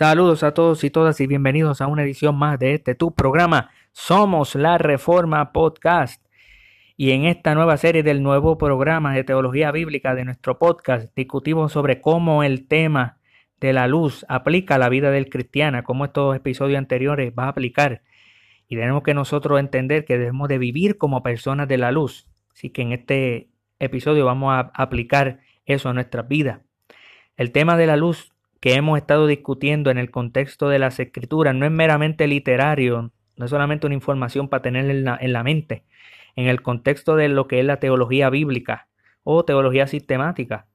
Saludos a todos y todas y bienvenidos a una edición más de este tu programa Somos la Reforma Podcast. Y en esta nueva serie del nuevo programa de teología bíblica de nuestro podcast discutimos sobre cómo el tema de la luz aplica a la vida del cristiano, cómo estos episodios anteriores va a aplicar. Y tenemos que nosotros entender que debemos de vivir como personas de la luz. Así que en este episodio vamos a aplicar eso a nuestras vidas. El tema de la luz que hemos estado discutiendo en el contexto de las escrituras no es meramente literario, no es solamente una información para tener en la, en la mente, en el contexto de lo que es la teología bíblica o teología sistemática.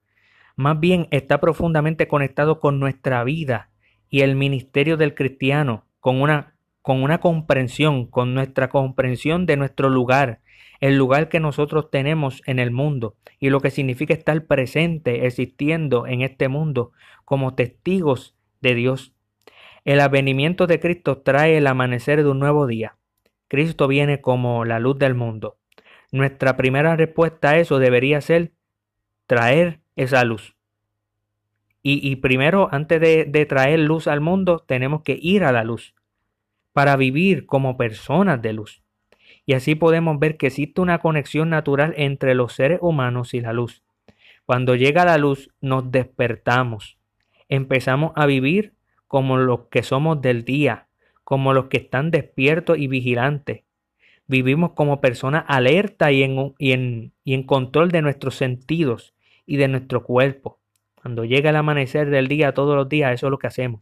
Más bien está profundamente conectado con nuestra vida y el ministerio del cristiano, con una, con una comprensión, con nuestra comprensión de nuestro lugar, el lugar que nosotros tenemos en el mundo y lo que significa estar presente, existiendo en este mundo como testigos de Dios. El advenimiento de Cristo trae el amanecer de un nuevo día. Cristo viene como la luz del mundo. Nuestra primera respuesta a eso debería ser traer esa luz. Y, primero, antes de traer luz al mundo, tenemos que ir a la luz para vivir como personas de luz. Y así podemos ver que existe una conexión natural entre los seres humanos y la luz. Cuando llega la luz, nos despertamos. Empezamos a vivir como los que somos del día, como los que están despiertos y vigilantes. Vivimos como personas en, y, en, y en control de nuestros sentidos y de nuestro cuerpo. Cuando llega el amanecer del día todos los días, eso es lo que hacemos.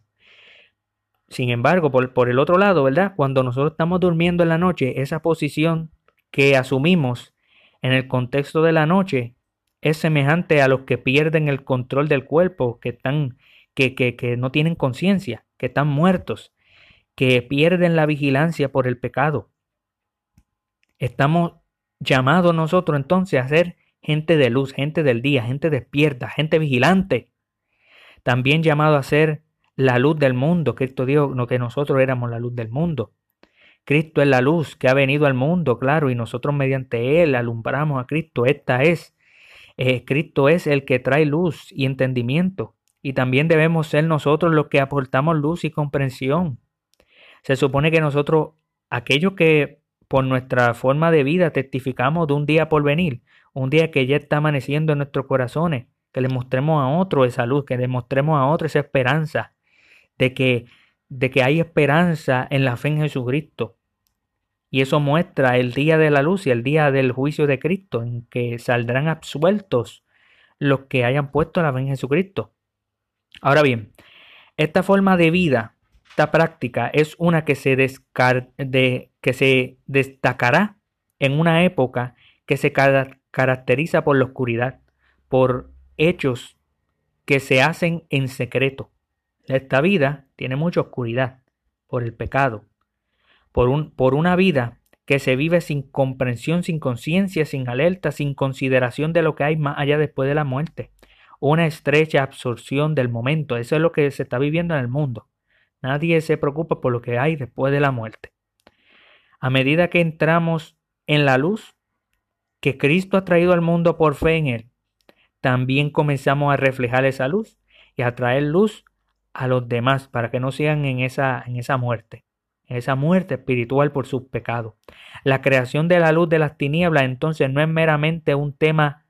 Sin embargo, por, el otro lado, ¿verdad? Cuando nosotros estamos durmiendo en la noche, esa posición que asumimos en el contexto de la noche es semejante a los que pierden el control del cuerpo, que están, que, que, que no tienen conciencia, que están muertos, que pierden la vigilancia por el pecado. Estamos llamados nosotros entonces a ser gente de luz, gente del día, gente despierta, gente vigilante. También llamado a ser la luz del mundo. Cristo dijo que nosotros éramos la luz del mundo. Cristo es la luz que ha venido al mundo, claro, y nosotros mediante Él alumbramos a Cristo. Esta es, eh, Cristo es el que trae luz y entendimiento. Y también debemos ser nosotros los que aportamos luz y comprensión. Se supone que nosotros, aquellos que por nuestra forma de vida testificamos de un día por venir, un día que ya está amaneciendo en nuestros corazones, que le mostremos a otro esa luz, que le mostremos a otro esa esperanza, de que, de que hay esperanza en la fe en Jesucristo. Y eso muestra el día de la luz y el día del juicio de Cristo, en que saldrán absueltos los que hayan puesto la fe en Jesucristo. Ahora bien, esta forma de vida, esta práctica, es una que se, que se destacará en una época que se caracteriza por la oscuridad, por hechos que se hacen en secreto. Esta vida tiene mucha oscuridad por el pecado, por, un, por una vida que se vive sin comprensión, sin conciencia, sin alerta, sin consideración de lo que hay más allá después de la muerte. Una estrecha absorción del momento. Eso es lo que se está viviendo en el mundo. Nadie se preocupa por lo que hay después de la muerte. A medida que entramos en la luz que Cristo ha traído al mundo por fe en Él, también comenzamos a reflejar esa luz y a traer luz a los demás para que no sigan en esa, en esa muerte, en esa muerte espiritual por sus pecados. La creación de la luz de las tinieblas entonces no es meramente un tema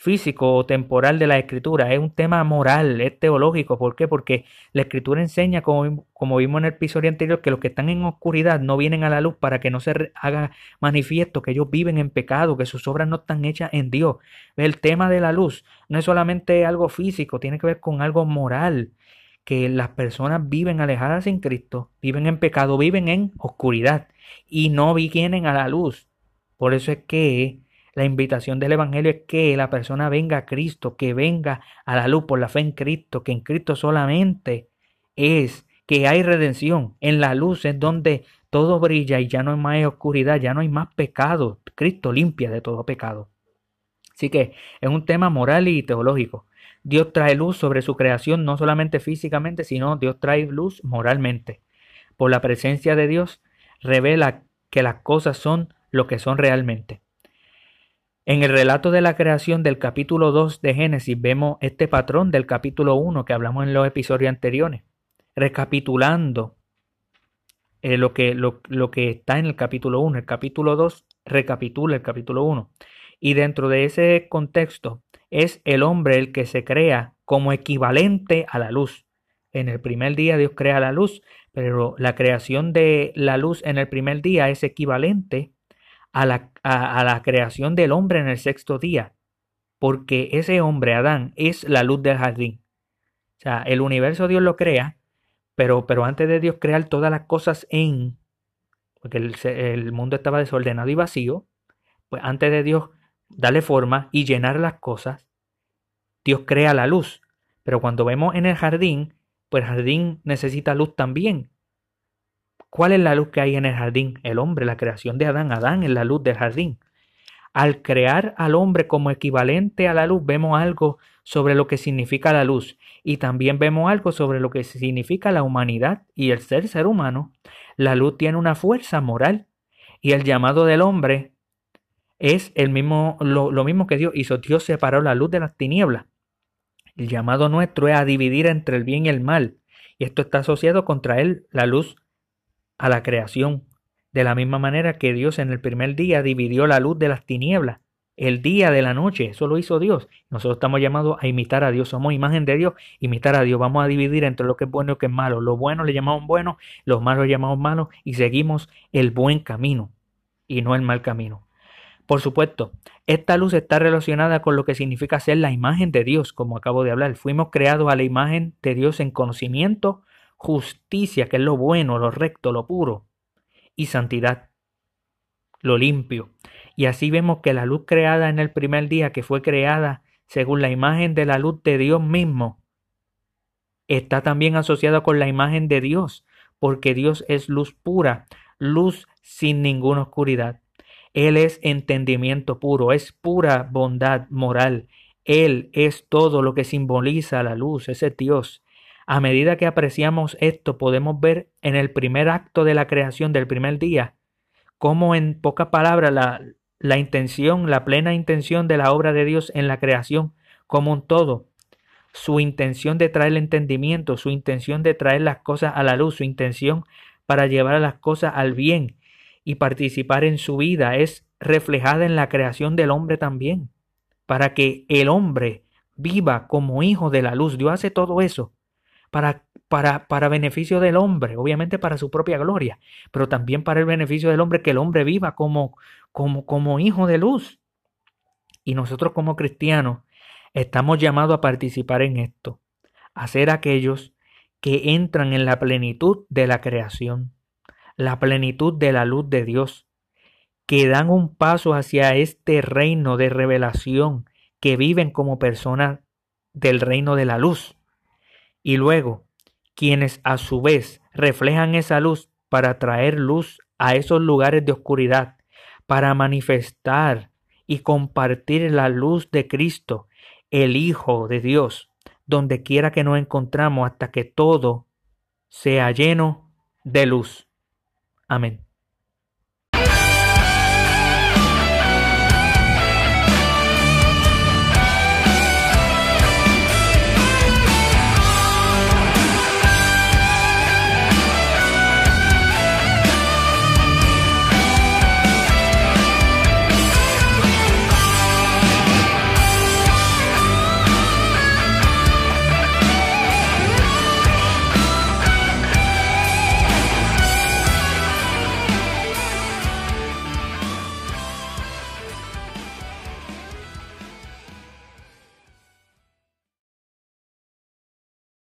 físico o temporal de la escritura, es un tema moral, es teológico. ¿Por qué? Porque la escritura enseña, como, como vimos en el episodio anterior, que los que están en oscuridad no vienen a la luz para que no se haga manifiesto que ellos viven en pecado, que sus obras no están hechas en Dios. El tema de la luz no es solamente algo físico, tiene que ver con algo moral que las personas viven alejadas sin Cristo, viven en pecado, viven en oscuridad y no vienen a la luz. Por eso es que la invitación del Evangelio es que la persona venga a Cristo, que venga a la luz por la fe en Cristo, que en Cristo solamente es que hay redención. En la luz es donde todo brilla y ya no hay más oscuridad, ya no hay más pecado. Cristo limpia de todo pecado. Así que es un tema moral y teológico. Dios trae luz sobre su creación no solamente físicamente, sino Dios trae luz moralmente. Por la presencia de Dios revela que las cosas son lo que son realmente. En el relato de la creación del capítulo 2 de Génesis vemos este patrón del capítulo 1 que hablamos en los episodios anteriores. recapitulando eh, lo, que, lo, lo, que está en el capítulo 1. El capítulo 2 recapitula el capítulo 1. Y dentro de ese contexto es el hombre el que se crea como equivalente a la luz. En el primer día Dios crea la luz, pero la creación de la luz en el primer día es equivalente a la, a la creación del hombre en el sexto día, porque ese hombre, Adán, es la luz del jardín. O sea, el universo Dios lo crea, pero, pero antes de Dios crear todas las cosas en, porque el, el mundo estaba desordenado y vacío, pues antes de Dios darle forma y llenar las cosas, Dios crea la luz. Pero cuando vemos en el jardín, pues el jardín necesita luz también. ¿Cuál es la luz que hay en el jardín? El hombre, la creación de Adán. Adán es la luz del jardín. Al crear al hombre como equivalente a la luz, vemos algo sobre lo que significa la luz y también vemos algo sobre lo que significa la humanidad y el ser ser humano. La luz tiene una fuerza moral y el llamado del hombre es el mismo, lo, mismo que Dios hizo. Dios separó la luz de las tinieblas. El llamado nuestro es a dividir entre el bien y el mal. Y esto está asociado contra él, la luz, a la creación. De la misma manera que Dios en el primer día dividió la luz de las tinieblas. El día de la noche, eso lo hizo Dios. Nosotros estamos llamados a imitar a Dios. Somos imagen de Dios, imitar a Dios. Vamos a dividir entre lo que es bueno y lo que es malo. Lo bueno le llamamos bueno, los malos le llamamos malos y seguimos el buen camino y no el mal camino. Por supuesto, esta luz está relacionada con lo que significa ser la imagen de Dios, como acabo de hablar. Fuimos creados a la imagen de Dios en conocimiento, justicia, que es lo bueno, lo recto, lo puro, y santidad, lo limpio. Y así vemos que la luz creada en el primer día, que fue creada según la imagen de la luz de Dios mismo, está también asociada con la imagen de Dios, porque Dios es luz pura, luz sin ninguna oscuridad. Él es entendimiento puro, es pura bondad moral. Él es todo lo que simboliza la luz, ese Dios. A medida que apreciamos esto, podemos ver en el primer acto de la creación del primer día, cómo en pocas palabras la, la intención, la plena intención de la obra de Dios en la creación como un todo, su intención de traer el entendimiento, su intención de traer las cosas a la luz, su intención para llevar las cosas al bien, y participar en su vida es reflejada en la creación del hombre también, para que el hombre viva como hijo de la luz. Dios hace todo eso para, para, para beneficio del hombre, obviamente para su propia gloria, pero también para el beneficio del hombre, que el hombre viva como, como, como hijo de luz. Y nosotros como cristianos estamos llamados a participar en esto, a ser aquellos que entran en la plenitud de la creación la plenitud de la luz de Dios, que dan un paso hacia este reino de revelación, que viven como personas del reino de la luz. Y luego, quienes a su vez reflejan esa luz para traer luz a esos lugares de oscuridad, para manifestar y compartir la luz de Cristo, el Hijo de Dios, donde quiera que nos encontramos hasta que todo sea lleno de luz. Amén.